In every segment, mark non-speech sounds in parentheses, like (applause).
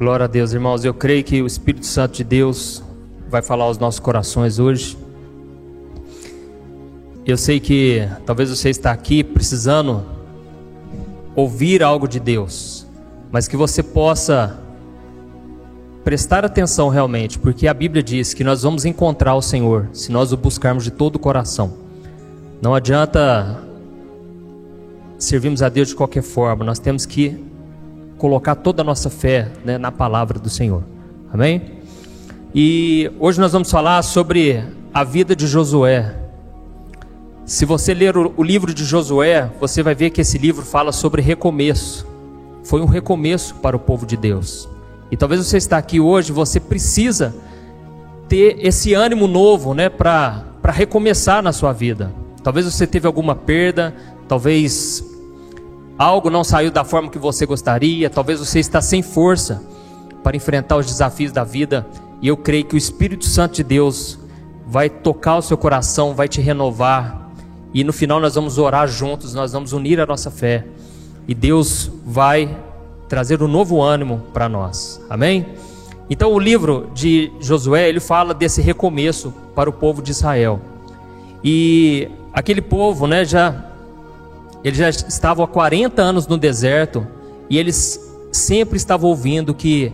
Glória a Deus, irmãos. Eu creio que o Espírito Santo de Deus vai falar aos nossos corações hoje. Eu sei que talvez você está aqui precisando ouvir algo de Deus, mas que você possa prestar atenção realmente, porque a Bíblia diz que nós vamos encontrar o Senhor se nós o buscarmos de todo o coração. Não adianta servirmos a Deus de qualquer forma, nós temos que colocar toda a nossa fé né, na palavra do Senhor. Amém? E hoje nós vamos falar sobre a vida de Josué. Se você ler o, livro de Josué, você vai ver que esse livro fala sobre recomeço. Foi um recomeço para o povo de Deus. E talvez você está aqui hoje, você precisa ter esse ânimo novo, né, para recomeçar na sua vida. Talvez você teve alguma perda, talvez algo não saiu da forma que você gostaria, talvez você está sem força para enfrentar os desafios da vida, e eu creio que o Espírito Santo de Deus vai tocar o seu coração, vai te renovar, e no final nós vamos orar juntos, nós vamos unir a nossa fé, e Deus vai trazer um novo ânimo para nós. Amém? Então o livro de Josué, ele fala desse recomeço para o povo de Israel. E aquele povo, né, já eles já estavam há 40 anos no deserto e eles sempre estavam ouvindo que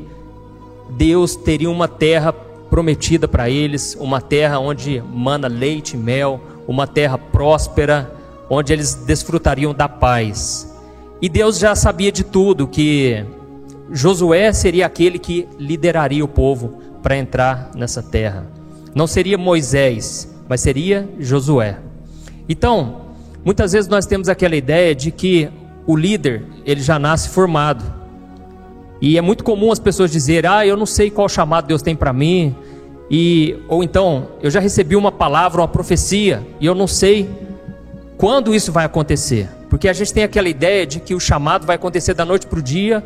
Deus teria uma terra prometida para eles, uma terra onde mana leite e mel, uma terra próspera, onde eles desfrutariam da paz. E Deus já sabia de tudo que Josué seria aquele que lideraria o povo para entrar nessa terra. Não seria Moisés, mas seria Josué. Então, Muitas vezes nós temos aquela ideia de que o líder, ele já nasce formado. E é muito comum as pessoas dizerem: "Ah, eu não sei qual chamado Deus tem para mim", e ou então, eu já recebi uma palavra, uma profecia, e eu não sei quando isso vai acontecer. Porque a gente tem aquela ideia de que o chamado vai acontecer da noite para o dia,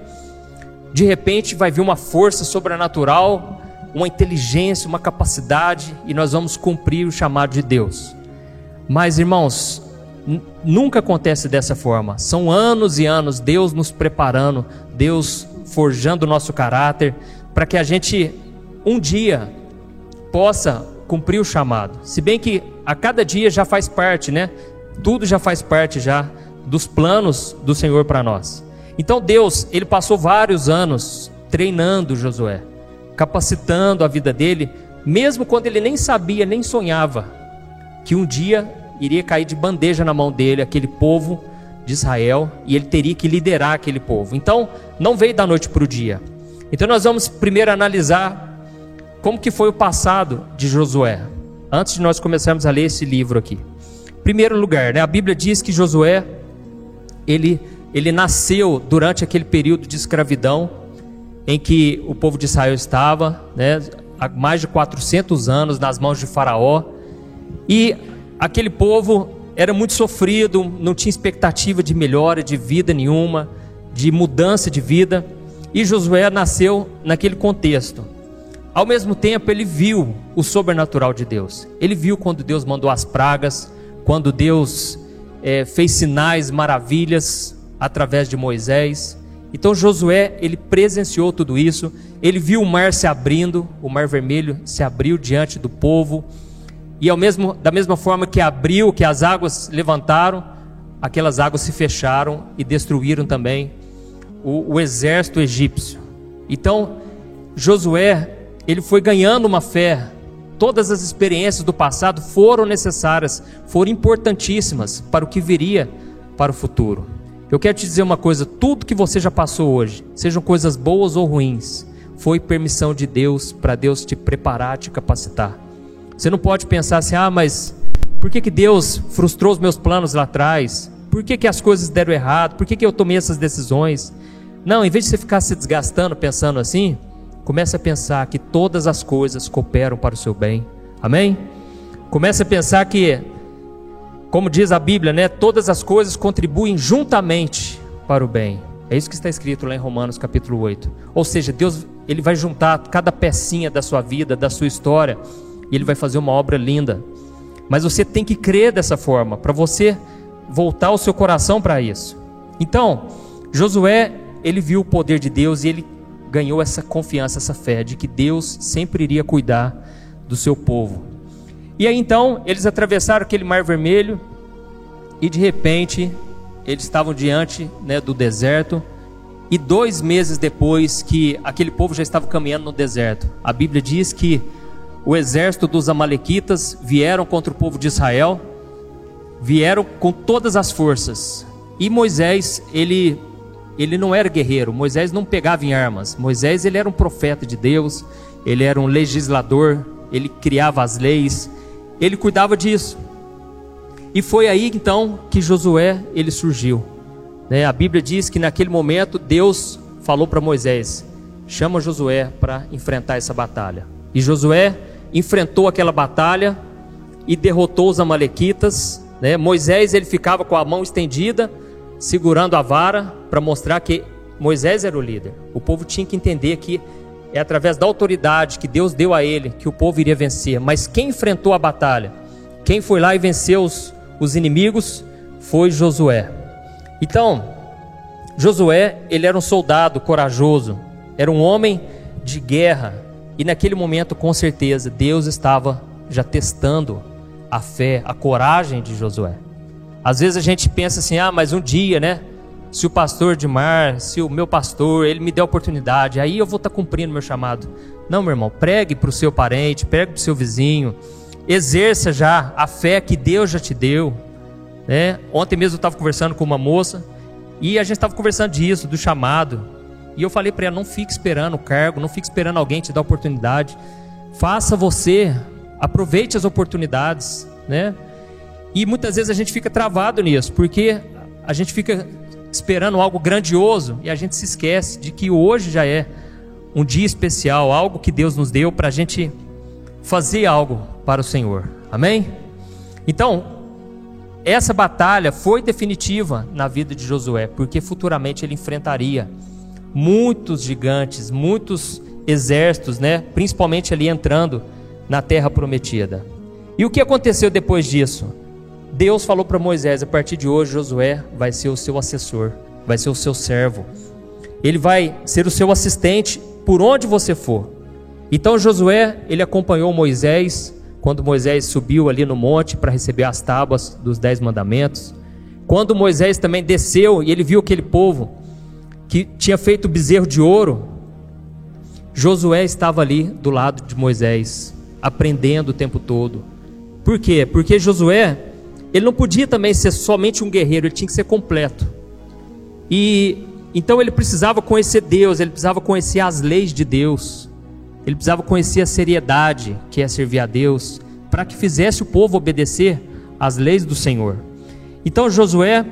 de repente vai vir uma força sobrenatural, uma inteligência, uma capacidade, e nós vamos cumprir o chamado de Deus. Mas, irmãos, nunca acontece dessa forma. São anos e anos Deus nos preparando, Deus forjando o nosso caráter, para que a gente um dia possa cumprir o chamado. Se bem que a cada dia já faz parte, né? Tudo já faz parte já dos planos do Senhor para nós. Então Deus, ele passou vários anos treinando Josué, capacitando a vida dele, mesmo quando ele nem sabia, nem sonhava que um dia iria cair de bandeja na mão dele, aquele povo de Israel, e ele teria que liderar aquele povo. Então, não veio da noite para o dia. Então, nós vamos primeiro analisar como que foi o passado de Josué, antes de nós começarmos a ler esse livro aqui. Primeiro lugar, né, a Bíblia diz que Josué, ele, ele nasceu durante aquele período de escravidão, em que o povo de Israel estava, né, há mais de 400 anos nas mãos de Faraó, e aquele povo era muito sofrido, não tinha expectativa de melhora, de vida nenhuma, de mudança de vida. E Josué nasceu naquele contexto. Ao mesmo tempo, ele viu o sobrenatural de Deus. Ele viu quando Deus mandou as pragas, quando Deus é, fez sinais, maravilhas através de Moisés. Então Josué, ele presenciou tudo isso. Ele viu o mar se abrindo, o mar vermelho se abriu diante do povo e ao mesmo, da mesma forma que abriu, que as águas levantaram, aquelas águas se fecharam e destruíram também o, o exército egípcio. Então, Josué, ele foi ganhando uma fé. Todas as experiências do passado foram necessárias, foram importantíssimas para o que viria para o futuro. Eu quero te dizer uma coisa: tudo que você já passou hoje, sejam coisas boas ou ruins, foi permissão de Deus para Deus te preparar, te capacitar. Você não pode pensar assim, ah, mas por que, que Deus frustrou os meus planos lá atrás? Por que, que as coisas deram errado? Por que, que eu tomei essas decisões? Não, em vez de você ficar se desgastando pensando assim, comece a pensar que todas as coisas cooperam para o seu bem. Amém? Comece a pensar que, como diz a Bíblia, né, todas as coisas contribuem juntamente para o bem. É isso que está escrito lá em Romanos capítulo 8. Ou seja, Deus ele vai juntar cada pecinha da sua vida, da sua história e ele vai fazer uma obra linda. Mas você tem que crer dessa forma, para você voltar o seu coração para isso. Então, Josué, ele viu o poder de Deus e ele ganhou essa confiança, essa fé de que Deus sempre iria cuidar do seu povo. E aí então eles atravessaram aquele mar vermelho e de repente eles estavam diante né, do deserto. E dois meses depois que aquele povo já estava caminhando no deserto, a Bíblia diz que o exército dos Amalequitas vieram contra o povo de Israel, vieram com todas as forças. E Moisés, ele ele não era guerreiro, Moisés não pegava em armas. Moisés ele era um profeta de Deus, ele era um legislador, ele criava as leis, ele cuidava disso. E foi aí então que Josué ele surgiu. Né? A Bíblia diz que naquele momento Deus falou para Moisés: chama Josué para enfrentar essa batalha. E Josué enfrentou aquela batalha e derrotou os amalequitas. Né? Moisés ele ficava com a mão estendida, segurando a vara para mostrar que Moisés era o líder. O povo tinha que entender que é através da autoridade que Deus deu a ele que o povo iria vencer. Mas quem enfrentou a batalha, quem foi lá e venceu os, os inimigos, foi Josué. Então, Josué, ele era um soldado corajoso, era um homem de guerra, e naquele momento, com certeza, Deus estava já testando a fé, a coragem de Josué. Às vezes a gente pensa assim: ah, mas um dia, né? Se o pastor de mar, se o meu pastor, ele me der oportunidade, aí eu vou estar tá cumprindo meu chamado. Não, meu irmão, pregue para o seu parente, pregue para o seu vizinho, exerça já a fé que Deus já te deu. Né? Ontem mesmo eu estava conversando com uma moça e a gente estava conversando disso, do chamado. E eu falei para ela: não fique esperando o cargo, não fique esperando alguém te dar oportunidade. Faça você, aproveite as oportunidades, né? E muitas vezes a gente fica travado nisso, porque a gente fica esperando algo grandioso e a gente se esquece de que hoje já é um dia especial, algo que Deus nos deu para a gente fazer algo para o Senhor. Amém? Então, essa batalha foi definitiva na vida de Josué, porque futuramente ele enfrentaria muitos gigantes, muitos exércitos, né? Principalmente ali entrando na terra prometida. E o que aconteceu depois disso? Deus falou para Moisés: a partir de hoje, Josué vai ser o seu assessor, vai ser o seu servo. Ele vai ser o seu assistente por onde você for. Então Josué, ele acompanhou Moisés quando Moisés subiu ali no monte para receber as tábuas dos dez mandamentos. Quando Moisés também desceu e ele viu aquele povo que tinha feito bezerro de ouro, Josué estava ali do lado de Moisés, aprendendo o tempo todo. Por quê? Porque Josué, ele não podia também ser somente um guerreiro, ele tinha que ser completo. E então ele precisava conhecer Deus, ele precisava conhecer as leis de Deus. Ele precisava conhecer a seriedade que é servir a Deus, para que fizesse o povo obedecer às leis do Senhor. Então Josué,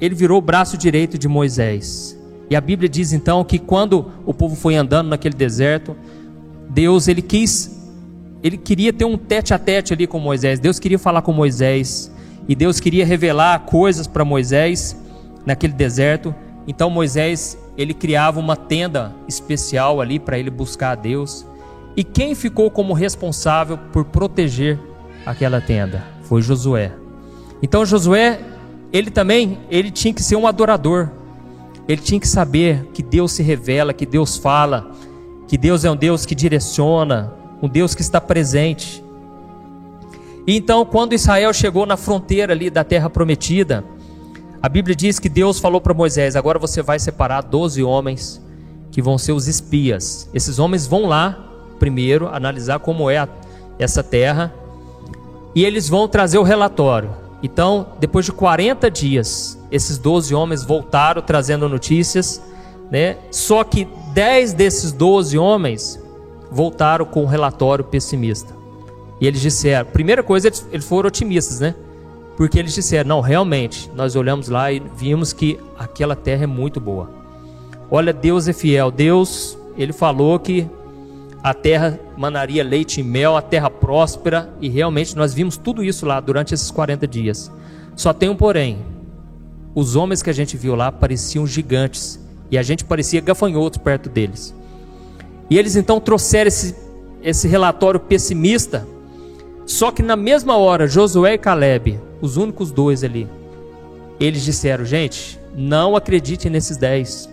ele virou o braço direito de Moisés. E a Bíblia diz então que quando o povo foi andando naquele deserto, Deus ele quis ele queria ter um tete a tete ali com Moisés. Deus queria falar com Moisés e Deus queria revelar coisas para Moisés naquele deserto. Então Moisés ele criava uma tenda especial ali para ele buscar a Deus. E quem ficou como responsável por proteger aquela tenda foi Josué. Então Josué, ele também, ele tinha que ser um adorador. Ele tinha que saber que Deus se revela, que Deus fala, que Deus é um Deus que direciona, um Deus que está presente. E então, quando Israel chegou na fronteira ali da terra prometida, a Bíblia diz que Deus falou para Moisés: agora você vai separar 12 homens que vão ser os espias. Esses homens vão lá, primeiro, analisar como é essa terra, e eles vão trazer o relatório. Então, depois de 40 dias, esses 12 homens voltaram trazendo notícias, né? Só que 10 desses 12 homens voltaram com um relatório pessimista. E eles disseram, primeira coisa, eles, eles foram otimistas, né? Porque eles disseram, não, realmente, nós olhamos lá e vimos que aquela terra é muito boa. Olha, Deus é fiel. Deus, ele falou que a terra manaria leite e mel, a terra próspera, e realmente nós vimos tudo isso lá durante esses 40 dias. Só tem um porém, os homens que a gente viu lá pareciam gigantes e a gente parecia gafanhotos perto deles. E eles então trouxeram esse, esse relatório pessimista. Só que na mesma hora, Josué e Caleb, os únicos dois ali, eles disseram: gente, não acreditem nesses dez.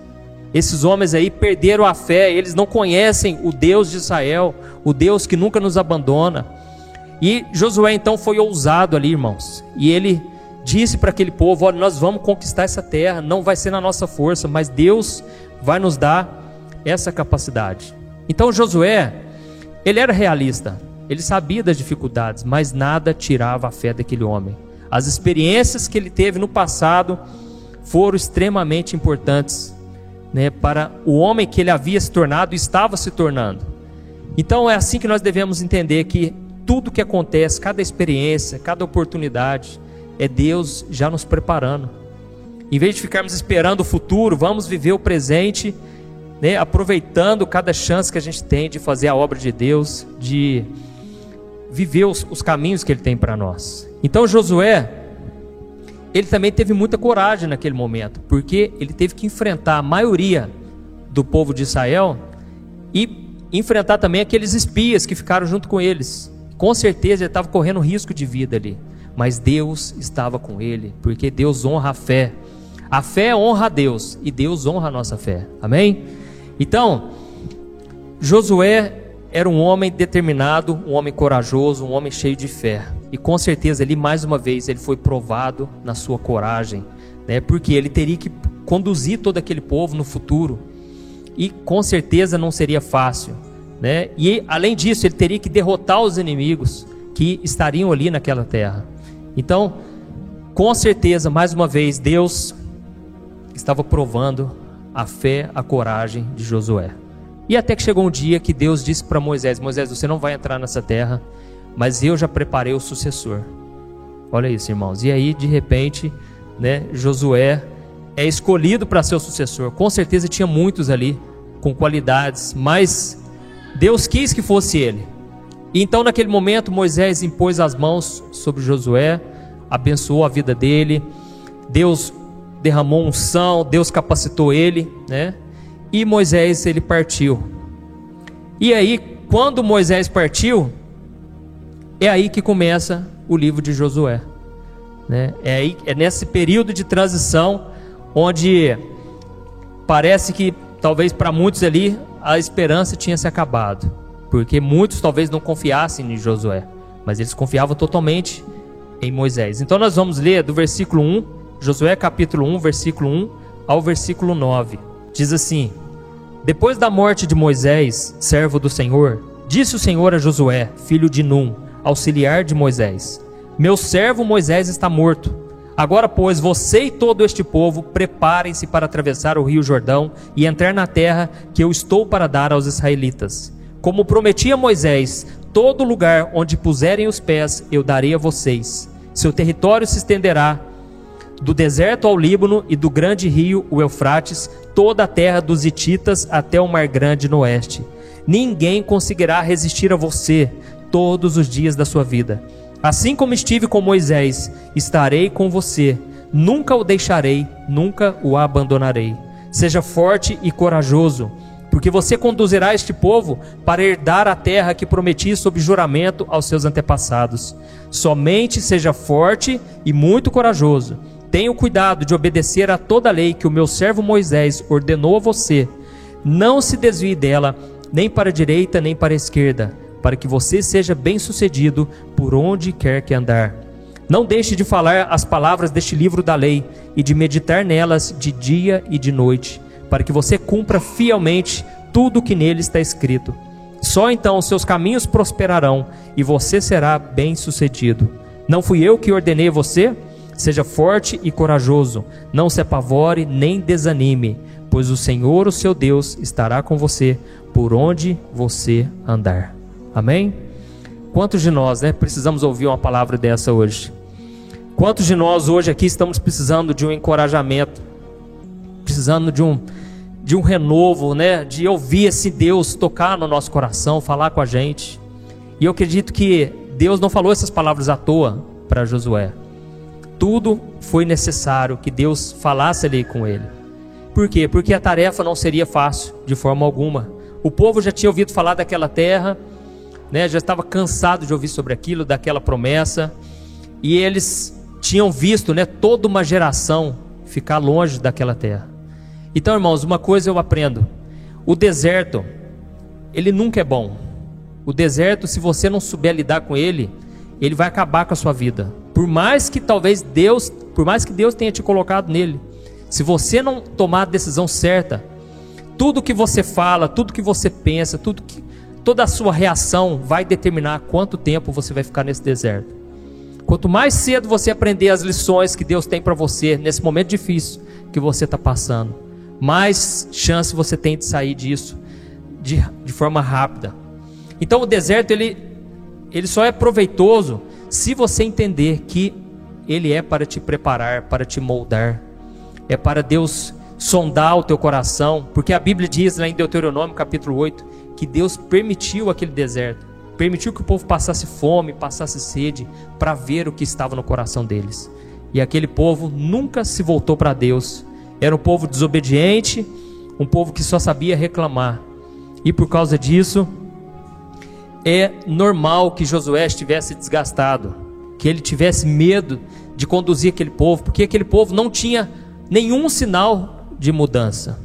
Esses homens aí perderam a fé, eles não conhecem o Deus de Israel, o Deus que nunca nos abandona. E Josué então foi ousado ali, irmãos, e ele disse para aquele povo: Olha, nós vamos conquistar essa terra, não vai ser na nossa força, mas Deus vai nos dar essa capacidade. Então Josué, ele era realista, ele sabia das dificuldades, mas nada tirava a fé daquele homem. As experiências que ele teve no passado foram extremamente importantes né, para o homem que ele havia se tornado e estava se tornando. Então é assim que nós devemos entender que tudo que acontece, cada experiência, cada oportunidade, é Deus já nos preparando. Em vez de ficarmos esperando o futuro, vamos viver o presente, né, aproveitando cada chance que a gente tem de fazer a obra de Deus, de viver os, os caminhos que Ele tem para nós. Então Josué, ele também teve muita coragem naquele momento, porque ele teve que enfrentar a maioria do povo de Israel e enfrentar também aqueles espias que ficaram junto com eles. Com certeza ele estava correndo risco de vida ali mas Deus estava com ele, porque Deus honra a fé. A fé honra a Deus e Deus honra a nossa fé. Amém? Então, Josué era um homem determinado, um homem corajoso, um homem cheio de fé. E com certeza ele mais uma vez ele foi provado na sua coragem, né? Porque ele teria que conduzir todo aquele povo no futuro. E com certeza não seria fácil, né? E além disso, ele teria que derrotar os inimigos que estariam ali naquela terra. Então, com certeza, mais uma vez, Deus estava provando a fé, a coragem de Josué. E até que chegou um dia que Deus disse para Moisés: Moisés, você não vai entrar nessa terra, mas eu já preparei o sucessor. Olha isso, irmãos. E aí, de repente, né, Josué é escolhido para ser o sucessor. Com certeza tinha muitos ali com qualidades, mas Deus quis que fosse ele. E então, naquele momento, Moisés impôs as mãos sobre Josué, abençoou a vida dele. Deus derramou unção, Deus capacitou ele, né? E Moisés ele partiu. E aí, quando Moisés partiu, é aí que começa o livro de Josué. Né? É, aí, é nesse período de transição onde parece que talvez para muitos ali a esperança tinha se acabado porque muitos talvez não confiassem em Josué, mas eles confiavam totalmente em Moisés. Então nós vamos ler do versículo 1, Josué capítulo 1, versículo 1 ao versículo 9. Diz assim: Depois da morte de Moisés, servo do Senhor, disse o Senhor a Josué, filho de Num, auxiliar de Moisés: Meu servo Moisés está morto. Agora, pois, você e todo este povo preparem-se para atravessar o rio Jordão e entrar na terra que eu estou para dar aos israelitas. Como prometia Moisés, todo lugar onde puserem os pés eu darei a vocês. Seu território se estenderá do deserto ao Líbano e do grande rio, o Eufrates, toda a terra dos Hititas até o Mar Grande no oeste. Ninguém conseguirá resistir a você todos os dias da sua vida. Assim como estive com Moisés, estarei com você. Nunca o deixarei, nunca o abandonarei. Seja forte e corajoso porque você conduzirá este povo para herdar a terra que prometi sob juramento aos seus antepassados. Somente seja forte e muito corajoso. Tenha o cuidado de obedecer a toda a lei que o meu servo Moisés ordenou a você. Não se desvie dela, nem para a direita nem para a esquerda, para que você seja bem-sucedido por onde quer que andar. Não deixe de falar as palavras deste livro da lei e de meditar nelas de dia e de noite para que você cumpra fielmente tudo o que nele está escrito. Só então os seus caminhos prosperarão e você será bem-sucedido. Não fui eu que ordenei você? Seja forte e corajoso, não se apavore nem desanime, pois o Senhor, o seu Deus, estará com você por onde você andar. Amém? Quantos de nós né, precisamos ouvir uma palavra dessa hoje? Quantos de nós hoje aqui estamos precisando de um encorajamento, precisando de um, de um renovo, né? De ouvir esse Deus tocar no nosso coração, falar com a gente. E eu acredito que Deus não falou essas palavras à toa para Josué. Tudo foi necessário que Deus falasse ali com ele. Por quê? Porque a tarefa não seria fácil de forma alguma. O povo já tinha ouvido falar daquela terra, né? Já estava cansado de ouvir sobre aquilo, daquela promessa, e eles tinham visto, né, toda uma geração ficar longe daquela terra. Então, irmãos, uma coisa eu aprendo: o deserto, ele nunca é bom. O deserto, se você não souber lidar com ele, ele vai acabar com a sua vida. Por mais que talvez Deus, por mais que Deus tenha te colocado nele, se você não tomar a decisão certa, tudo que você fala, tudo que você pensa, tudo que, toda a sua reação vai determinar quanto tempo você vai ficar nesse deserto. Quanto mais cedo você aprender as lições que Deus tem para você nesse momento difícil que você está passando, mais chance você tem de sair disso de, de forma rápida. Então o deserto ele, ele só é proveitoso se você entender que ele é para te preparar, para te moldar, é para Deus sondar o teu coração, porque a Bíblia diz lá em Deuteronômio capítulo 8 que Deus permitiu aquele deserto, permitiu que o povo passasse fome, passasse sede, para ver o que estava no coração deles. E aquele povo nunca se voltou para Deus, era um povo desobediente, um povo que só sabia reclamar. E por causa disso, é normal que Josué estivesse desgastado, que ele tivesse medo de conduzir aquele povo, porque aquele povo não tinha nenhum sinal de mudança.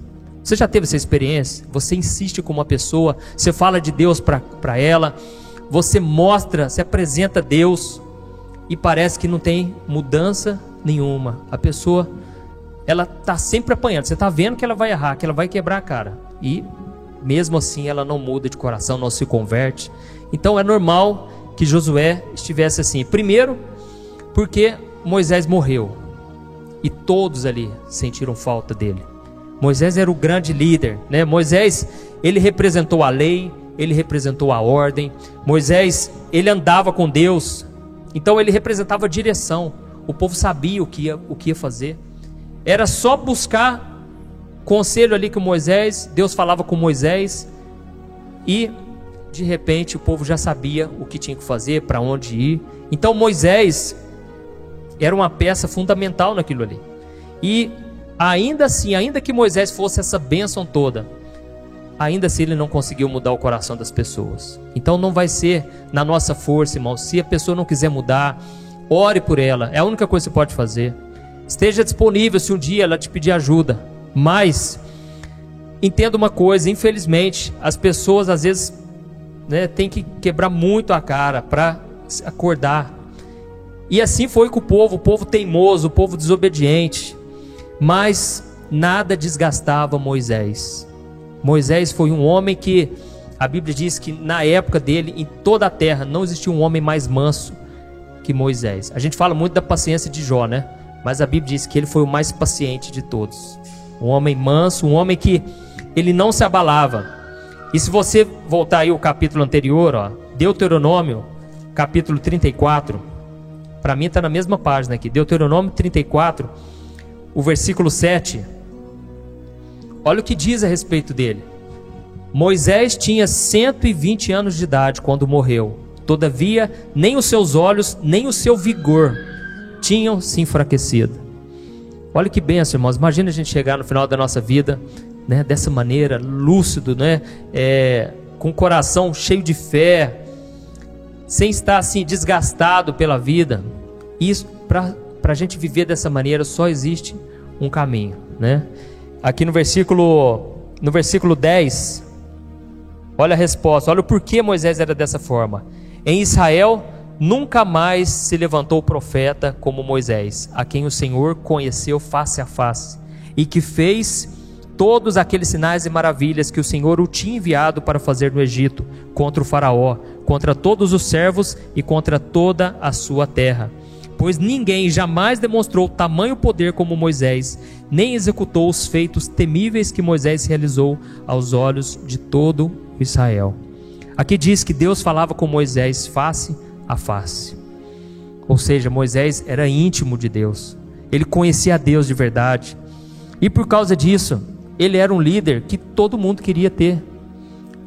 Você já teve essa experiência? Você insiste com uma pessoa, você fala de Deus para ela, você mostra, se apresenta Deus e parece que não tem mudança nenhuma. A pessoa ela tá sempre apanhando. Você tá vendo que ela vai errar, que ela vai quebrar a cara. E mesmo assim ela não muda de coração, não se converte. Então é normal que Josué estivesse assim. Primeiro, porque Moisés morreu. E todos ali sentiram falta dele. Moisés era o grande líder, né? Moisés, ele representou a lei, ele representou a ordem. Moisés, ele andava com Deus. Então ele representava a direção. O povo sabia o que ia, o que ia fazer. Era só buscar conselho ali com Moisés, Deus falava com Moisés e de repente o povo já sabia o que tinha que fazer, para onde ir. Então Moisés era uma peça fundamental naquilo ali. E ainda assim, ainda que Moisés fosse essa bênção toda, ainda assim ele não conseguiu mudar o coração das pessoas. Então não vai ser na nossa força, irmão. Se a pessoa não quiser mudar, ore por ela. É a única coisa que você pode fazer. Esteja disponível se um dia ela te pedir ajuda. Mas entenda uma coisa, infelizmente, as pessoas às vezes né, têm que quebrar muito a cara para acordar. E assim foi com o povo, o povo teimoso, o povo desobediente. Mas nada desgastava Moisés. Moisés foi um homem que a Bíblia diz que na época dele, em toda a terra, não existia um homem mais manso que Moisés. A gente fala muito da paciência de Jó, né? Mas a Bíblia diz que ele foi o mais paciente de todos. Um homem manso, um homem que ele não se abalava. E se você voltar aí o capítulo anterior, ó, Deuteronômio, capítulo 34, para mim está na mesma página aqui, Deuteronômio 34, o versículo 7. Olha o que diz a respeito dele. Moisés tinha 120 anos de idade quando morreu. Todavia, nem os seus olhos, nem o seu vigor tinham se enfraquecido. Olha que benção, irmãos. Imagina a gente chegar no final da nossa vida, né, dessa maneira, lúcido, né, é, com o coração cheio de fé, sem estar assim desgastado pela vida. Isso para a gente viver dessa maneira só existe um caminho, né? Aqui no versículo no versículo 10, olha a resposta, olha o porquê Moisés era dessa forma. Em Israel Nunca mais se levantou profeta como Moisés, a quem o Senhor conheceu face a face, e que fez todos aqueles sinais e maravilhas que o Senhor o tinha enviado para fazer no Egito, contra o Faraó, contra todos os servos e contra toda a sua terra. Pois ninguém jamais demonstrou tamanho poder como Moisés, nem executou os feitos temíveis que Moisés realizou aos olhos de todo Israel. Aqui diz que Deus falava com Moisés face a face. Ou seja, Moisés era íntimo de Deus, ele conhecia a Deus de verdade, e por causa disso, ele era um líder que todo mundo queria ter.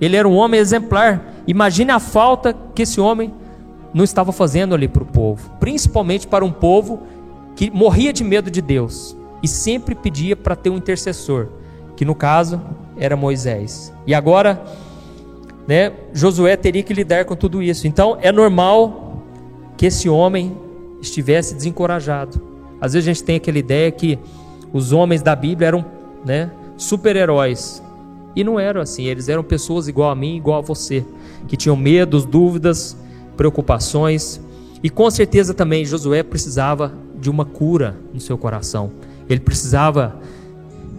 Ele era um homem exemplar. Imagine a falta que esse homem não estava fazendo ali para o povo, principalmente para um povo que morria de medo de Deus e sempre pedia para ter um intercessor, que no caso era Moisés. E agora né, Josué teria que lidar com tudo isso. Então é normal que esse homem estivesse desencorajado. Às vezes a gente tem aquela ideia que os homens da Bíblia eram né, super-heróis. E não eram assim, eles eram pessoas igual a mim, igual a você, que tinham medos, dúvidas, preocupações. E com certeza também Josué precisava de uma cura no seu coração. Ele precisava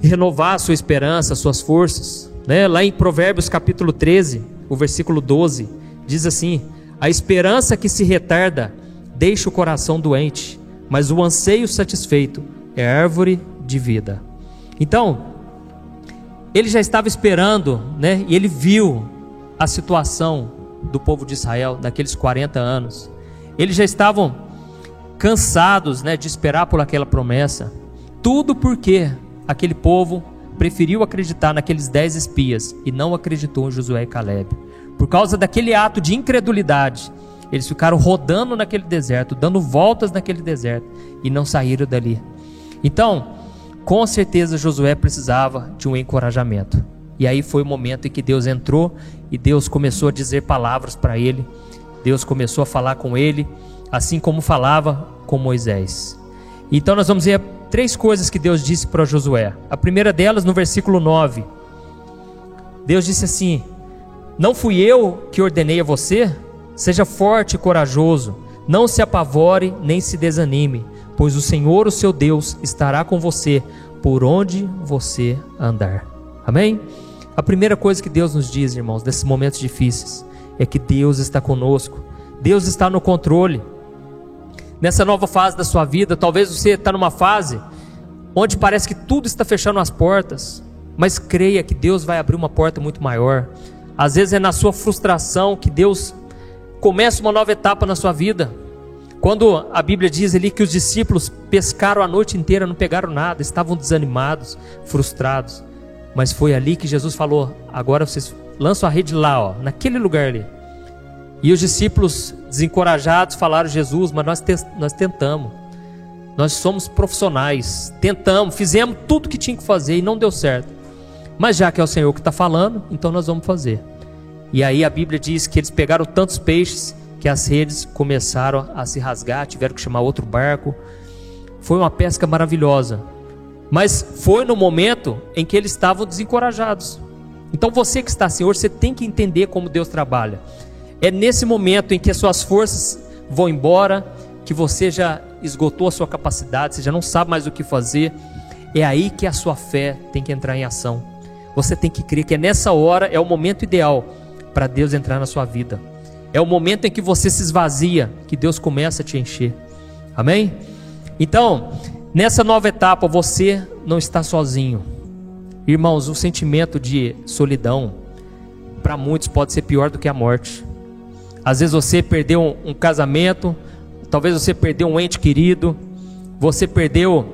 renovar sua esperança, suas forças. Né? Lá em Provérbios capítulo 13, o versículo 12, diz assim: A esperança que se retarda deixa o coração doente, mas o anseio satisfeito é árvore de vida. Então, ele já estava esperando, né? E ele viu a situação do povo de Israel naqueles 40 anos. Eles já estavam cansados, né, de esperar por aquela promessa. Tudo porque aquele povo preferiu acreditar naqueles dez espias e não acreditou em Josué e Caleb. Por causa daquele ato de incredulidade, eles ficaram rodando naquele deserto, dando voltas naquele deserto e não saíram dali. Então, com certeza Josué precisava de um encorajamento. E aí foi o momento em que Deus entrou e Deus começou a dizer palavras para ele. Deus começou a falar com ele, assim como falava com Moisés. Então nós vamos ver três coisas que Deus disse para Josué. A primeira delas no versículo 9. Deus disse assim: Não fui eu que ordenei a você? Seja forte e corajoso, não se apavore nem se desanime, pois o Senhor, o seu Deus, estará com você por onde você andar. Amém? A primeira coisa que Deus nos diz, irmãos, nesses momentos difíceis, é que Deus está conosco, Deus está no controle. Nessa nova fase da sua vida, talvez você está numa fase onde parece que tudo está fechando as portas, mas creia que Deus vai abrir uma porta muito maior. Às vezes é na sua frustração que Deus começa uma nova etapa na sua vida. Quando a Bíblia diz ali que os discípulos pescaram a noite inteira, não pegaram nada, estavam desanimados, frustrados. Mas foi ali que Jesus falou: agora vocês lançam a rede lá, ó, naquele lugar ali. E os discípulos, desencorajados, falaram: Jesus, mas nós, te nós tentamos. Nós somos profissionais, tentamos, fizemos tudo que tinha que fazer e não deu certo. Mas já que é o Senhor que está falando, então nós vamos fazer. E aí a Bíblia diz que eles pegaram tantos peixes que as redes começaram a se rasgar, tiveram que chamar outro barco. Foi uma pesca maravilhosa. Mas foi no momento em que eles estavam desencorajados. Então você que está assim hoje, você tem que entender como Deus trabalha. É nesse momento em que as suas forças vão embora, que você já esgotou a sua capacidade, você já não sabe mais o que fazer. É aí que a sua fé tem que entrar em ação. Você tem que crer que é nessa hora, é o momento ideal para Deus entrar na sua vida. É o momento em que você se esvazia, que Deus começa a te encher. Amém? Então, nessa nova etapa, você não está sozinho. Irmãos, o sentimento de solidão, para muitos, pode ser pior do que a morte. Às vezes você perdeu um, casamento, talvez você perdeu um ente querido, você perdeu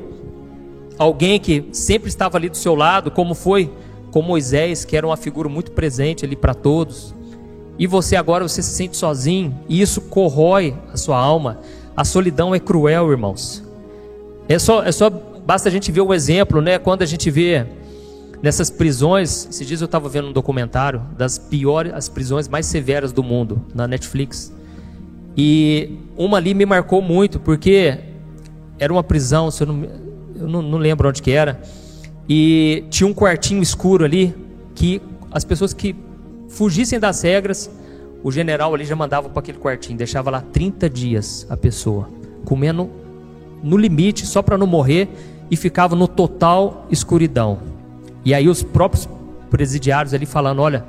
alguém que sempre estava ali do seu lado, como foi com Moisés, que era uma figura muito presente ali para todos e você agora você se sente sozinho, e isso corrói a sua alma. A solidão é cruel, irmãos. É só, é só basta a gente ver o exemplo, né? Quando a gente vê nessas prisões, esses dias eu estava vendo um documentário das piores, as prisões mais severas do mundo na Netflix. E uma ali me marcou muito, porque era uma prisão, se eu, não, eu não, não lembro onde que era, e tinha um quartinho escuro ali que as pessoas que fugissem das regras, o general ali já mandava para aquele quartinho, deixava lá 30 dias a pessoa, comendo no limite, só para não morrer, e ficava no total escuridão. E aí os próprios presidiários ali falando: olha,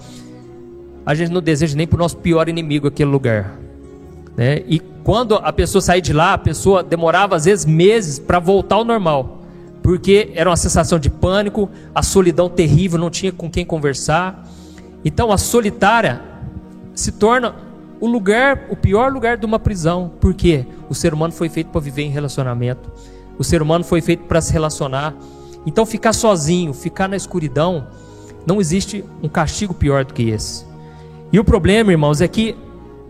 a gente não deseja nem para o nosso pior inimigo aquele lugar. Né? E quando a pessoa saía de lá, a pessoa demorava às vezes meses para voltar ao normal, porque era uma sensação de pânico, a solidão terrível, não tinha com quem conversar. Então a solitária se torna o lugar, o pior lugar de uma prisão, porque o ser humano foi feito para viver em relacionamento. O ser humano foi feito para se relacionar. Então ficar sozinho, ficar na escuridão, não existe um castigo pior do que esse. E o problema, irmãos, é que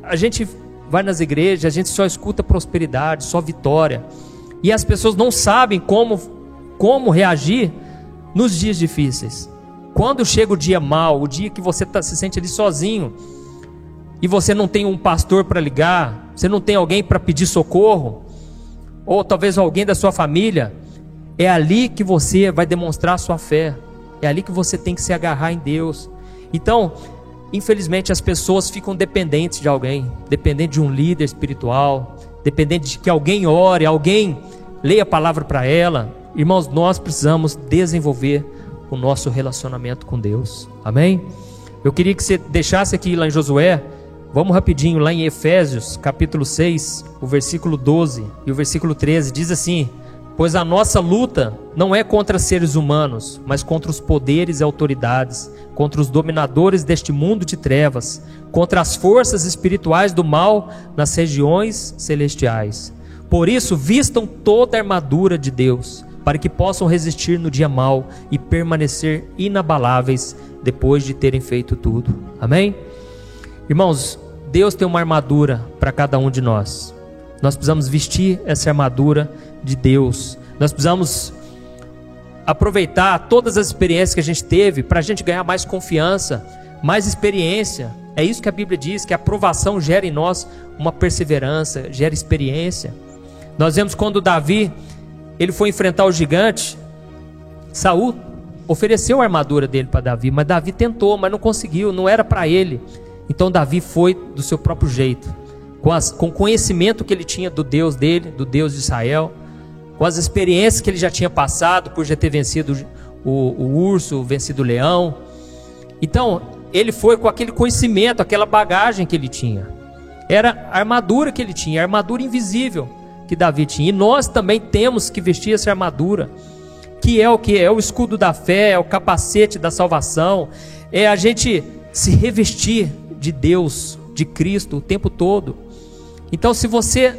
a gente vai nas igrejas, a gente só escuta prosperidade, só vitória. E as pessoas não sabem como como reagir nos dias difíceis. Quando chega o dia mal, o dia que você tá, se sente ali sozinho, e você não tem um pastor para ligar, você não tem alguém para pedir socorro, ou talvez alguém da sua família, é ali que você vai demonstrar a sua fé. É ali que você tem que se agarrar em Deus. Então, infelizmente, as pessoas ficam dependentes de alguém, dependentes de um líder espiritual, dependentes de que alguém ore, alguém leia a palavra para ela. Irmãos, nós precisamos desenvolver o nosso relacionamento com Deus. Amém? Eu queria que você deixasse aqui lá em Josué, vamos rapidinho lá em Efésios, capítulo 6, o versículo 12 e o versículo 13, diz assim: Pois a nossa luta não é contra seres humanos, mas contra os poderes e autoridades, contra os dominadores deste mundo de trevas, contra as forças espirituais do mal nas regiões celestiais. Por isso, vistam toda a armadura de Deus, para que possam resistir no dia mal e permanecer inabaláveis depois de terem feito tudo. Amém? Irmãos, Deus tem uma armadura para cada um de nós. Nós precisamos vestir essa armadura de Deus. Nós precisamos aproveitar todas as experiências que a gente teve para a gente ganhar mais confiança, mais experiência. É isso que a Bíblia diz, que a aprovação gera em nós uma perseverança, gera experiência. Nós vemos quando Davi ele foi enfrentar o gigante, Saul ofereceu a armadura dele para Davi, mas Davi tentou, mas não conseguiu, não era para ele. Então Davi foi do seu próprio jeito, com, as, com o conhecimento que ele tinha do Deus dele, do Deus de Israel, com as experiências que ele já tinha passado por já ter vencido o, o urso, vencido o leão. Então ele foi com aquele conhecimento, aquela bagagem que ele tinha. Era a armadura que ele tinha, a armadura invisível que Davi tinha. E nós também temos que vestir essa armadura que é o que? É o escudo da fé, é o capacete da salvação, é a gente se revestir de Deus, de Cristo o tempo todo. Então, se você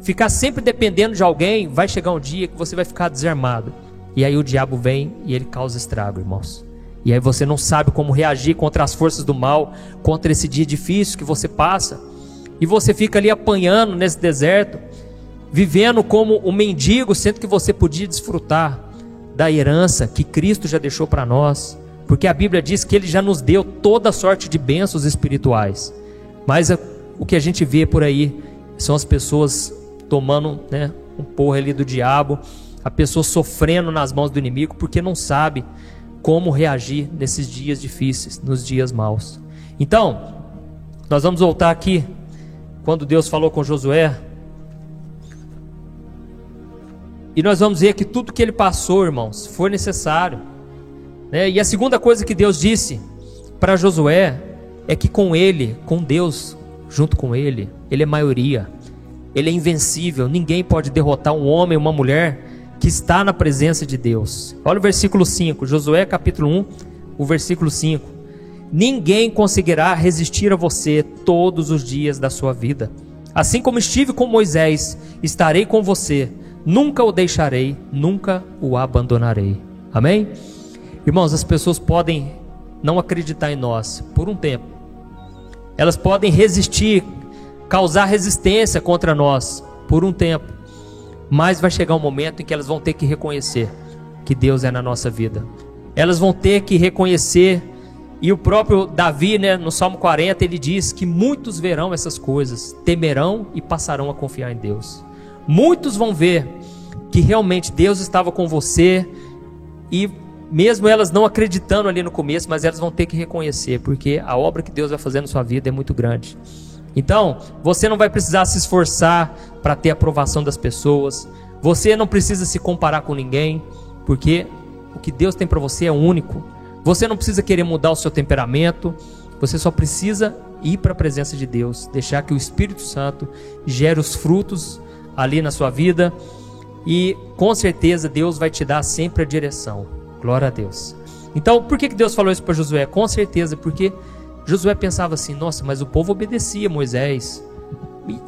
ficar sempre dependendo de alguém, vai chegar um dia que você vai ficar desarmado. E aí o diabo vem e ele causa estrago, irmãos. E aí você não sabe como reagir contra as forças do mal, contra esse dia difícil que você passa. E você fica ali apanhando nesse deserto, vivendo como um mendigo, sendo que você podia desfrutar da herança que Cristo já deixou para nós, porque a Bíblia diz que ele já nos deu toda sorte de bênçãos espirituais. Mas o que a gente vê por aí são as pessoas tomando né, um porra ali do diabo, a pessoa sofrendo nas mãos do inimigo porque não sabe como reagir nesses dias difíceis, nos dias maus. Então, nós vamos voltar aqui quando Deus falou com Josué, e nós vamos ver que tudo que ele passou, irmãos, foi necessário. Né? E a segunda coisa que Deus disse para Josué é que com ele, com Deus, junto com ele, ele é maioria. Ele é invencível. Ninguém pode derrotar um homem, uma mulher que está na presença de Deus. Olha o versículo 5, Josué capítulo 1, o versículo 5. Ninguém conseguirá resistir a você todos os dias da sua vida. Assim como estive com Moisés, estarei com você Nunca o deixarei, nunca o abandonarei. Amém? Irmãos, as pessoas podem não acreditar em nós por um tempo. Elas podem resistir, causar resistência contra nós por um tempo. Mas vai chegar um momento em que elas vão ter que reconhecer que Deus é na nossa vida. Elas vão ter que reconhecer e o próprio Davi, né, no Salmo 40, ele diz que muitos verão essas coisas, temerão e passarão a confiar em Deus. Muitos vão ver que realmente Deus estava com você e mesmo elas não acreditando ali no começo, mas elas vão ter que reconhecer, porque a obra que Deus vai fazer na sua vida é muito grande. Então, você não vai precisar se esforçar para ter a aprovação das pessoas. Você não precisa se comparar com ninguém, porque o que Deus tem para você é único. Você não precisa querer mudar o seu temperamento, você só precisa ir para a presença de Deus, deixar que o Espírito Santo gere os frutos ali na sua vida e com certeza Deus vai te dar sempre a direção. Glória a Deus. Então, por que Deus falou isso para Josué? Com certeza, porque Josué pensava assim: nossa, mas o povo obedecia Moisés.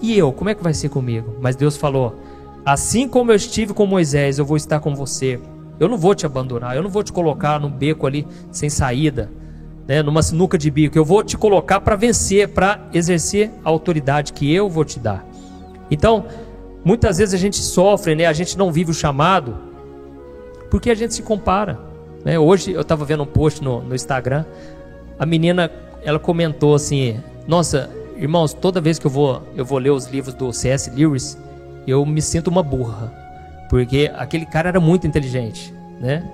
E eu, como é que vai ser comigo? Mas Deus falou: assim como eu estive com Moisés, eu vou estar com você. Eu não vou te abandonar, eu não vou te colocar num beco ali sem saída, né, numa sinuca de bico. Eu vou te colocar para vencer, para exercer a autoridade que eu vou te dar. Então, Muitas vezes a gente sofre, né? A gente não vive o chamado porque a gente se compara. Né? Hoje eu estava vendo um post no, no Instagram, a menina ela comentou assim: Nossa, irmãos, toda vez que eu vou eu vou ler os livros do C.S. Lewis, eu me sinto uma burra, porque aquele cara era muito inteligente, né?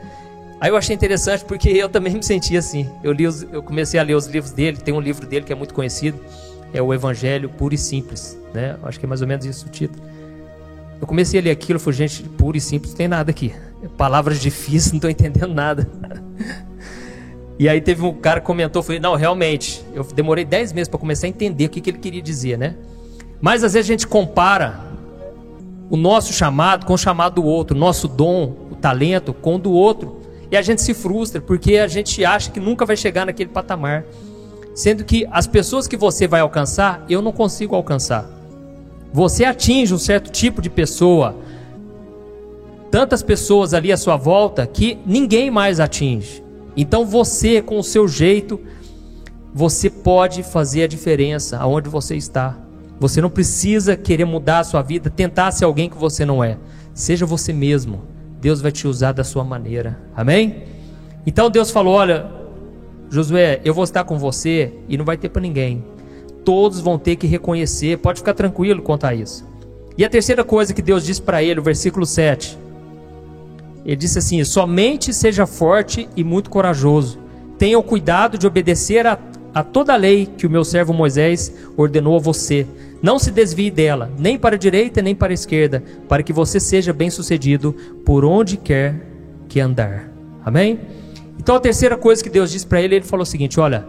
Aí eu achei interessante porque eu também (laughs) me senti assim. Eu, li os, eu comecei a ler os livros dele, tem um livro dele que é muito conhecido, é o Evangelho Puro e Simples, né? Acho que é mais ou menos isso o título. Eu comecei a ler aquilo, falei, gente, puro e simples, não tem nada aqui. Palavras difíceis, (laughs) não estou entendendo nada. E aí teve um cara que comentou, falei, não, realmente, eu demorei 10 meses para começar a entender o que, que ele queria dizer, né? Mas às vezes a gente compara o nosso chamado com o chamado do outro, nosso dom, o talento com o do outro. E a gente se frustra porque a gente acha que nunca vai chegar naquele patamar. Sendo que as pessoas que você vai alcançar, eu não consigo alcançar. Você atinge um certo tipo de pessoa, tantas pessoas ali à sua volta que ninguém mais atinge. Então você, com o seu jeito, você pode fazer a diferença aonde você está. Você não precisa querer mudar a sua vida, tentar ser alguém que você não é. Seja você mesmo. Deus vai te usar da sua maneira. Amém? Então Deus falou: Olha, Josué, eu vou estar com você e não vai ter para ninguém. Todos vão ter que reconhecer. Pode ficar tranquilo quanto a isso. E a terceira coisa que Deus disse para ele, o versículo 7. Ele disse assim: Somente seja forte e muito corajoso. Tenha o cuidado de obedecer a, a toda a lei que o meu servo Moisés ordenou a você. Não se desvie dela, nem para a direita nem para a esquerda, para que você seja bem-sucedido por onde quer que andar. Amém? Então a terceira coisa que Deus disse para ele, ele falou o seguinte: Olha,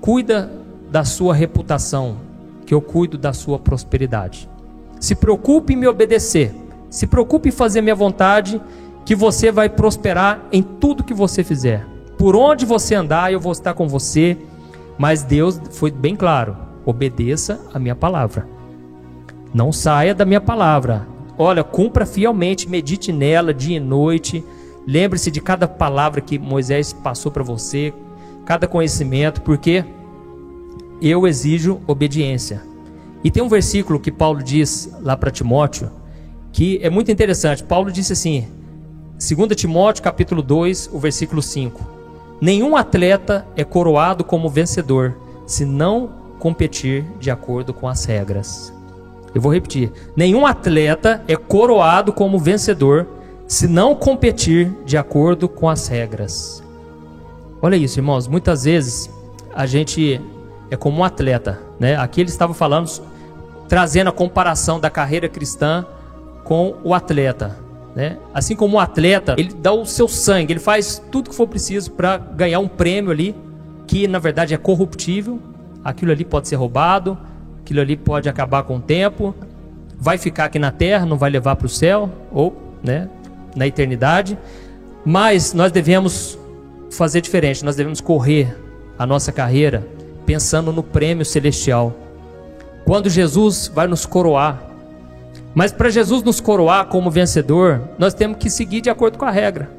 cuida da sua reputação, que eu cuido da sua prosperidade. Se preocupe em me obedecer, se preocupe em fazer minha vontade que você vai prosperar em tudo que você fizer. Por onde você andar, eu vou estar com você. Mas Deus foi bem claro: obedeça a minha palavra. Não saia da minha palavra. Olha, cumpra fielmente, medite nela dia e noite. Lembre-se de cada palavra que Moisés passou para você, cada conhecimento, porque eu exijo obediência. E tem um versículo que Paulo diz lá para Timóteo que é muito interessante. Paulo disse assim: 2 Timóteo capítulo 2, o versículo 5. Nenhum atleta é coroado como vencedor se não competir de acordo com as regras. Eu vou repetir. Nenhum atleta é coroado como vencedor se não competir de acordo com as regras. Olha isso, irmãos. Muitas vezes a gente é como um atleta, né? Aqui ele estava falando, trazendo a comparação da carreira cristã com o atleta. Né? Assim como um atleta, ele dá o seu sangue, ele faz tudo que for preciso para ganhar um prêmio ali, que na verdade é corruptível. Aquilo ali pode ser roubado, aquilo ali pode acabar com o tempo, vai ficar aqui na terra, não vai levar para o céu ou né, na eternidade. Mas nós devemos fazer diferente, nós devemos correr a nossa carreira pensando no prêmio celestial. Quando Jesus vai nos coroar, mas para Jesus nos coroar como vencedor, nós temos que seguir de acordo com a regra.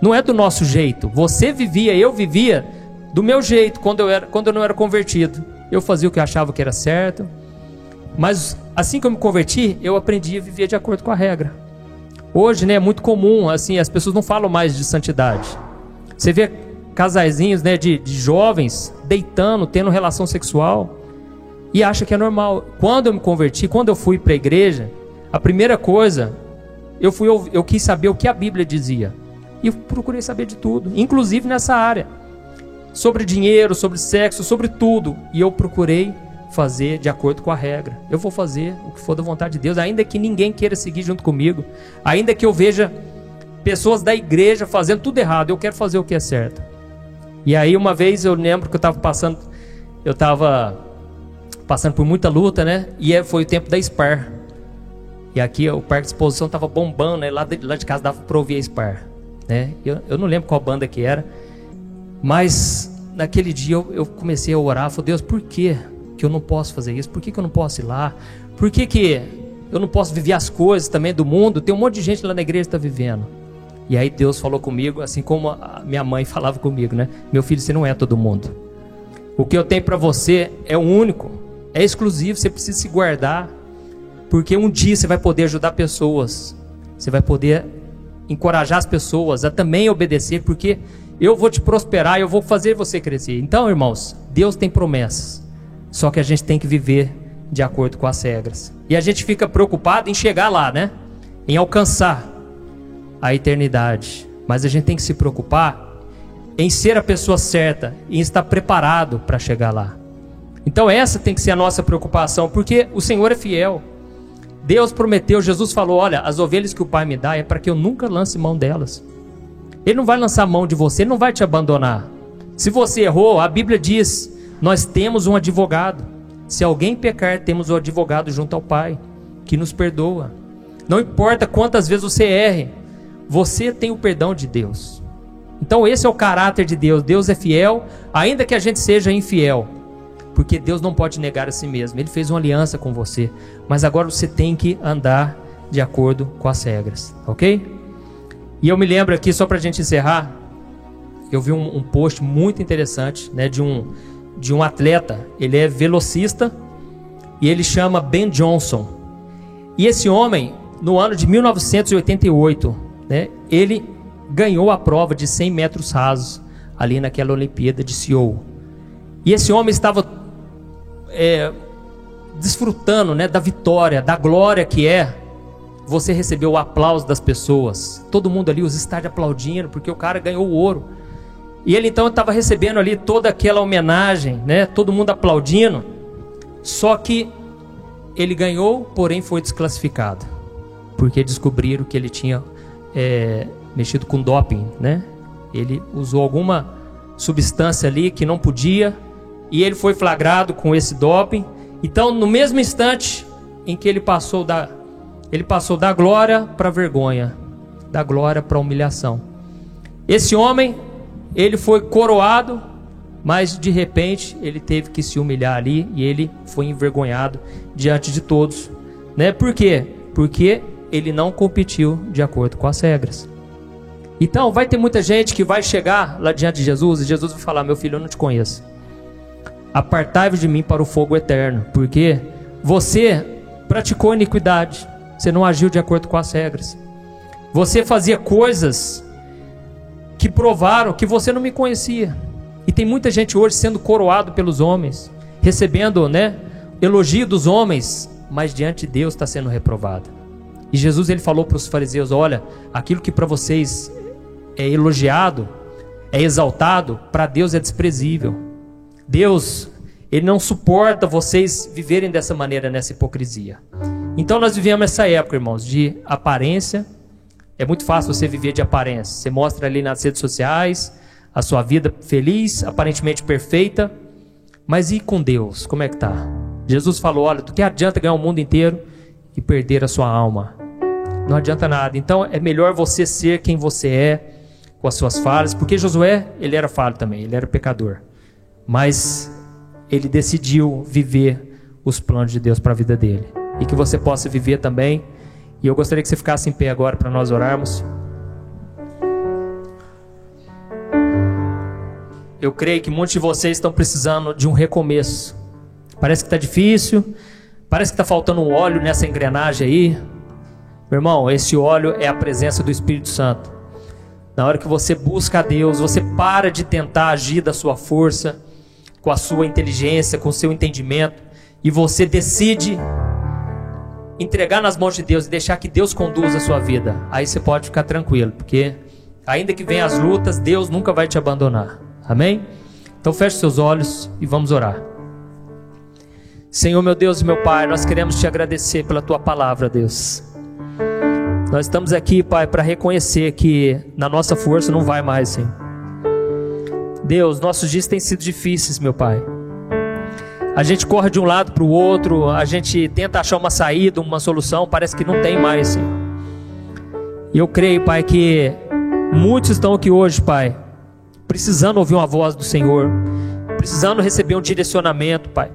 Não é do nosso jeito. Você vivia, eu vivia do meu jeito quando eu, era, quando eu não era convertido. Eu fazia o que eu achava que era certo. Mas assim que eu me converti, eu aprendi a viver de acordo com a regra. Hoje, né, é muito comum, assim, as pessoas não falam mais de santidade. Você vê casaizinhos, né, de, de jovens deitando, tendo relação sexual e acha que é normal. Quando eu me converti, quando eu fui para a igreja, a primeira coisa, eu fui eu quis saber o que a Bíblia dizia. E procurei saber de tudo, inclusive nessa área. Sobre dinheiro, sobre sexo, sobre tudo. E eu procurei fazer de acordo com a regra. Eu vou fazer o que for da vontade de Deus, ainda que ninguém queira seguir junto comigo, ainda que eu veja pessoas da igreja fazendo tudo errado, eu quero fazer o que é certo. E aí uma vez eu lembro que eu estava passando, eu estava passando por muita luta, né? E é, foi o tempo da SPAR. E aqui o parque de exposição tava bombando, né? Lá de, lá de casa dava para ouvir a SPAR. Né? Eu, eu não lembro qual banda que era. Mas naquele dia eu, eu comecei a orar. Falei, Deus, por que, que eu não posso fazer isso? Por que, que eu não posso ir lá? Por que, que eu não posso viver as coisas também do mundo? Tem um monte de gente lá na igreja que está vivendo. E aí Deus falou comigo, assim como a minha mãe falava comigo, né? Meu filho, você não é todo mundo. O que eu tenho para você é único é exclusivo, você precisa se guardar, porque um dia você vai poder ajudar pessoas, você vai poder encorajar as pessoas a também obedecer, porque eu vou te prosperar, eu vou fazer você crescer. Então, irmãos, Deus tem promessas, só que a gente tem que viver de acordo com as regras. E a gente fica preocupado em chegar lá, né? Em alcançar a eternidade. Mas a gente tem que se preocupar em ser a pessoa certa, em estar preparado para chegar lá. Então essa tem que ser a nossa preocupação, porque o Senhor é fiel. Deus prometeu, Jesus falou: Olha, as ovelhas que o Pai me dá é para que eu nunca lance mão delas. Ele não vai lançar mão de você, ele não vai te abandonar. Se você errou, a Bíblia diz: Nós temos um advogado. Se alguém pecar, temos um advogado junto ao Pai, que nos perdoa. Não importa quantas vezes você erre, você tem o perdão de Deus. Então, esse é o caráter de Deus. Deus é fiel, ainda que a gente seja infiel. Porque Deus não pode negar a si mesmo. Ele fez uma aliança com você. Mas agora você tem que andar de acordo com as regras, ok? E eu me lembro aqui, só para a gente encerrar, eu vi um, um, post muito interessante né, de, um, de um atleta. Ele é velocista e ele chama Ben Johnson. E esse homem, no ano de 1988, né, ele ganhou a prova de 100 metros rasos ali naquela Olimpíada de Seoul. E esse homem estava é, desfrutando né, da vitória, da glória que é você receber o aplauso das pessoas. Todo mundo ali, os estádios aplaudindo, porque o cara ganhou o ouro. E ele então estava recebendo ali toda aquela homenagem, né? Todo mundo aplaudindo. Só que ele ganhou, porém foi desclassificado, porque descobriram que ele tinha é, mexido com doping, né? Ele usou alguma substância ali que não podia e ele foi flagrado com esse doping. Então, no mesmo instante em que ele passou da ele passou da glória para vergonha, da glória para humilhação. Esse homem, ele foi coroado, mas de repente ele teve que se humilhar ali e ele foi envergonhado diante de todos, né? Por quê? Porque ele não competiu de acordo com as regras. Então, vai ter muita gente que vai chegar lá diante de Jesus e Jesus vai falar: Meu filho, eu não te conheço. Apartai-vos de mim para o fogo eterno, porque você praticou iniquidade, você não agiu de acordo com as regras. Você fazia coisas que provaram que você não me conhecia. E tem muita gente hoje sendo coroado pelos homens, recebendo, né, elogio dos homens, mas diante de Deus está sendo reprovado. E Jesus ele falou para os fariseus: olha, aquilo que para vocês é elogiado, é exaltado, para Deus é desprezível. Deus, ele não suporta vocês viverem dessa maneira, nessa hipocrisia. Então nós vivemos essa época, irmãos, de aparência. É muito fácil você viver de aparência. Você mostra ali nas redes sociais a sua vida feliz, aparentemente perfeita. Mas e com Deus? Como é que tá? Jesus falou: olha, do que adianta ganhar o mundo inteiro e perder a sua alma? Não adianta nada. Então é melhor você ser quem você é, com as suas falhas, porque Josué, ele era falho também, ele era pecador. Mas ele decidiu viver os planos de Deus para a vida dele. E que você possa viver também. E eu gostaria que você ficasse em pé agora para nós orarmos. Eu creio que muitos de vocês estão precisando de um recomeço. Parece que está difícil, parece que está faltando um óleo nessa engrenagem aí. Meu irmão, esse óleo é a presença do Espírito Santo. Na hora que você busca a Deus, você para de tentar agir da sua força, com a sua inteligência, com o seu entendimento, e você decide entregar nas mãos de Deus e deixar que Deus conduza a sua vida. Aí você pode ficar tranquilo, porque ainda que venham as lutas, Deus nunca vai te abandonar. Amém? Então feche seus olhos e vamos orar. Senhor, meu Deus e meu Pai, nós queremos te agradecer pela tua palavra, Deus. Nós estamos aqui, Pai, para reconhecer que na nossa força não vai mais, Senhor. Deus, nossos dias têm sido difíceis, meu Pai. A gente corre de um lado para o outro, a gente tenta achar uma saída, uma solução, parece que não tem mais, Senhor. E eu creio, Pai, que muitos estão aqui hoje, Pai, precisando ouvir uma voz do Senhor, precisando receber um direcionamento, Pai.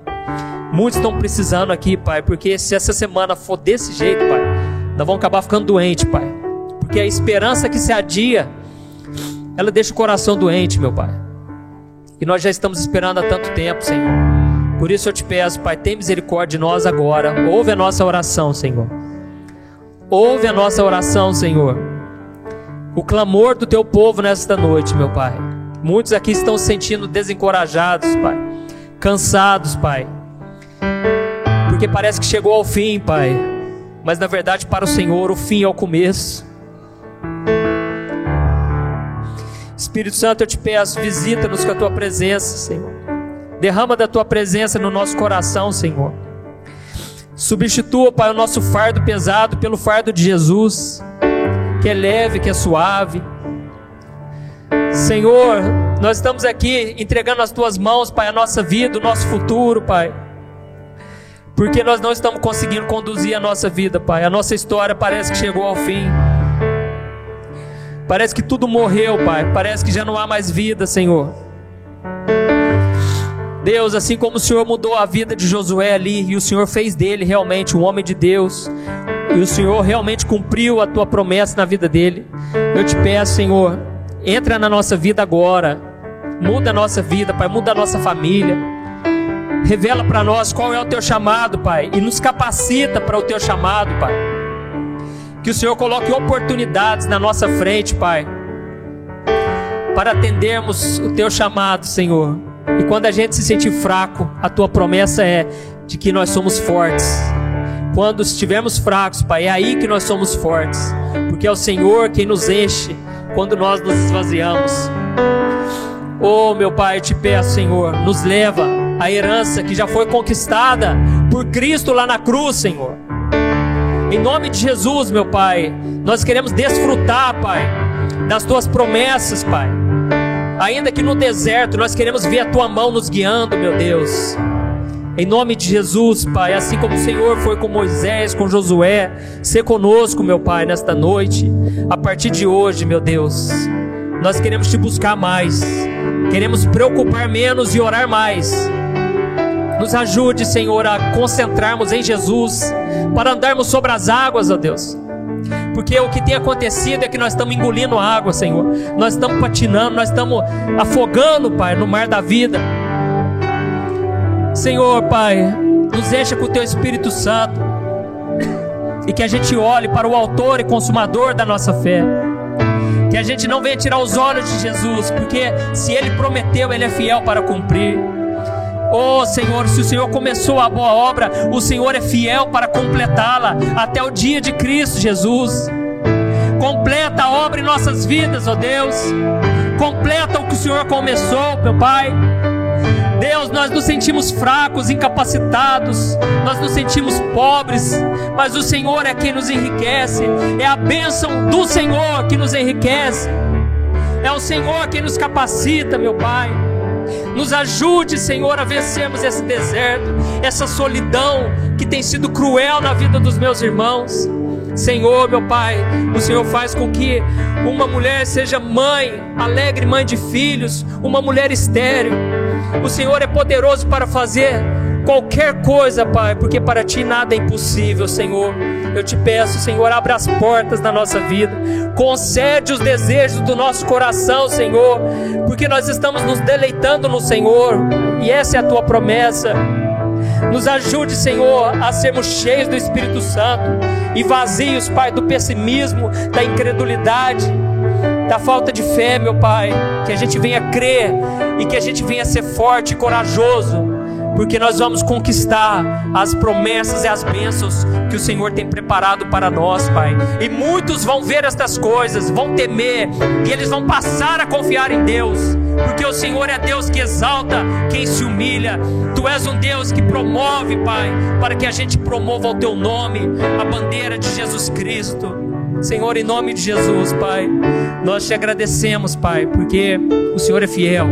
Muitos estão precisando aqui, Pai, porque se essa semana for desse jeito, Pai, nós vamos acabar ficando doente, Pai. Porque a esperança que se adia, ela deixa o coração doente, meu Pai. E nós já estamos esperando há tanto tempo, Senhor. Por isso eu te peço, Pai, tem misericórdia de nós agora. Ouve a nossa oração, Senhor. Ouve a nossa oração, Senhor. O clamor do teu povo nesta noite, meu Pai. Muitos aqui estão se sentindo desencorajados, Pai. Cansados, Pai. Porque parece que chegou ao fim, Pai mas na verdade para o Senhor o fim é o começo. Espírito Santo, eu te peço, visita-nos com a tua presença, Senhor. Derrama da tua presença no nosso coração, Senhor. Substitua, Pai, o nosso fardo pesado pelo fardo de Jesus, que é leve, que é suave. Senhor, nós estamos aqui entregando as tuas mãos, Pai, a nossa vida, o nosso futuro, Pai. Porque nós não estamos conseguindo conduzir a nossa vida, Pai. A nossa história parece que chegou ao fim. Parece que tudo morreu, Pai. Parece que já não há mais vida, Senhor. Deus, assim como o Senhor mudou a vida de Josué ali, e o Senhor fez dele realmente um homem de Deus, e o Senhor realmente cumpriu a tua promessa na vida dele, eu te peço, Senhor, entra na nossa vida agora, muda a nossa vida, Pai, muda a nossa família, revela para nós qual é o teu chamado, Pai, e nos capacita para o teu chamado, Pai. Que o Senhor coloque oportunidades na nossa frente, Pai, para atendermos o teu chamado, Senhor. E quando a gente se sentir fraco, a tua promessa é de que nós somos fortes. Quando estivermos fracos, Pai, é aí que nós somos fortes, porque é o Senhor quem nos enche quando nós nos esvaziamos. Oh, meu Pai, eu te peço, Senhor, nos leva à herança que já foi conquistada por Cristo lá na cruz, Senhor. Em nome de Jesus, meu Pai, nós queremos desfrutar, Pai, das tuas promessas, Pai. Ainda que no deserto, nós queremos ver a tua mão nos guiando, meu Deus. Em nome de Jesus, Pai, assim como o Senhor foi com Moisés, com Josué, ser conosco, meu Pai, nesta noite. A partir de hoje, meu Deus, nós queremos te buscar mais, queremos preocupar menos e orar mais. Nos ajude, Senhor, a concentrarmos em Jesus, para andarmos sobre as águas, ó Deus. Porque o que tem acontecido é que nós estamos engolindo água, Senhor. Nós estamos patinando, nós estamos afogando, Pai, no mar da vida. Senhor, Pai, nos encha com o Teu Espírito Santo. E que a gente olhe para o Autor e Consumador da nossa fé. Que a gente não venha tirar os olhos de Jesus, porque se Ele prometeu, Ele é fiel para cumprir. Oh Senhor, se o Senhor começou a boa obra, o Senhor é fiel para completá-la até o dia de Cristo Jesus. Completa a obra em nossas vidas, ó oh Deus. Completa o que o Senhor começou, meu Pai. Deus, nós nos sentimos fracos, incapacitados, nós nos sentimos pobres, mas o Senhor é quem nos enriquece, é a bênção do Senhor que nos enriquece, é o Senhor quem nos capacita, meu Pai. Nos ajude, Senhor, a vencermos esse deserto, essa solidão que tem sido cruel na vida dos meus irmãos. Senhor, meu Pai, o Senhor faz com que uma mulher seja mãe, alegre mãe de filhos, uma mulher estéril. O Senhor é poderoso para fazer qualquer coisa, Pai, porque para ti nada é impossível, Senhor. Eu te peço, Senhor, abra as portas da nossa vida, concede os desejos do nosso coração, Senhor, porque nós estamos nos deleitando no Senhor, e essa é a tua promessa. Nos ajude, Senhor, a sermos cheios do Espírito Santo e vazios, Pai, do pessimismo, da incredulidade, da falta de fé, meu Pai. Que a gente venha crer e que a gente venha ser forte e corajoso porque nós vamos conquistar as promessas e as bênçãos que o Senhor tem preparado para nós, Pai. E muitos vão ver estas coisas, vão temer, e eles vão passar a confiar em Deus, porque o Senhor é Deus que exalta quem se humilha. Tu és um Deus que promove, Pai, para que a gente promova o teu nome, a bandeira de Jesus Cristo. Senhor, em nome de Jesus, Pai, nós te agradecemos, Pai, porque o Senhor é fiel.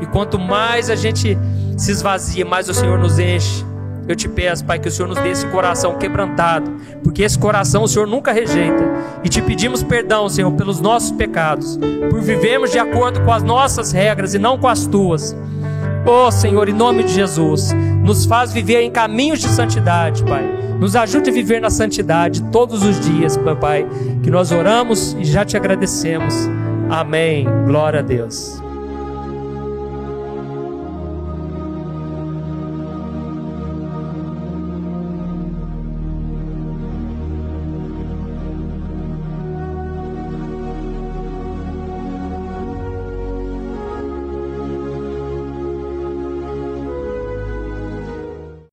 E quanto mais a gente se esvazia, mais o Senhor nos enche. Eu te peço, Pai, que o Senhor nos dê esse coração quebrantado, porque esse coração o Senhor nunca rejeita. E te pedimos perdão, Senhor, pelos nossos pecados, por vivermos de acordo com as nossas regras e não com as tuas. Oh, Senhor, em nome de Jesus, nos faz viver em caminhos de santidade, Pai. Nos ajude a viver na santidade todos os dias, Pai, que nós oramos e já te agradecemos. Amém. Glória a Deus.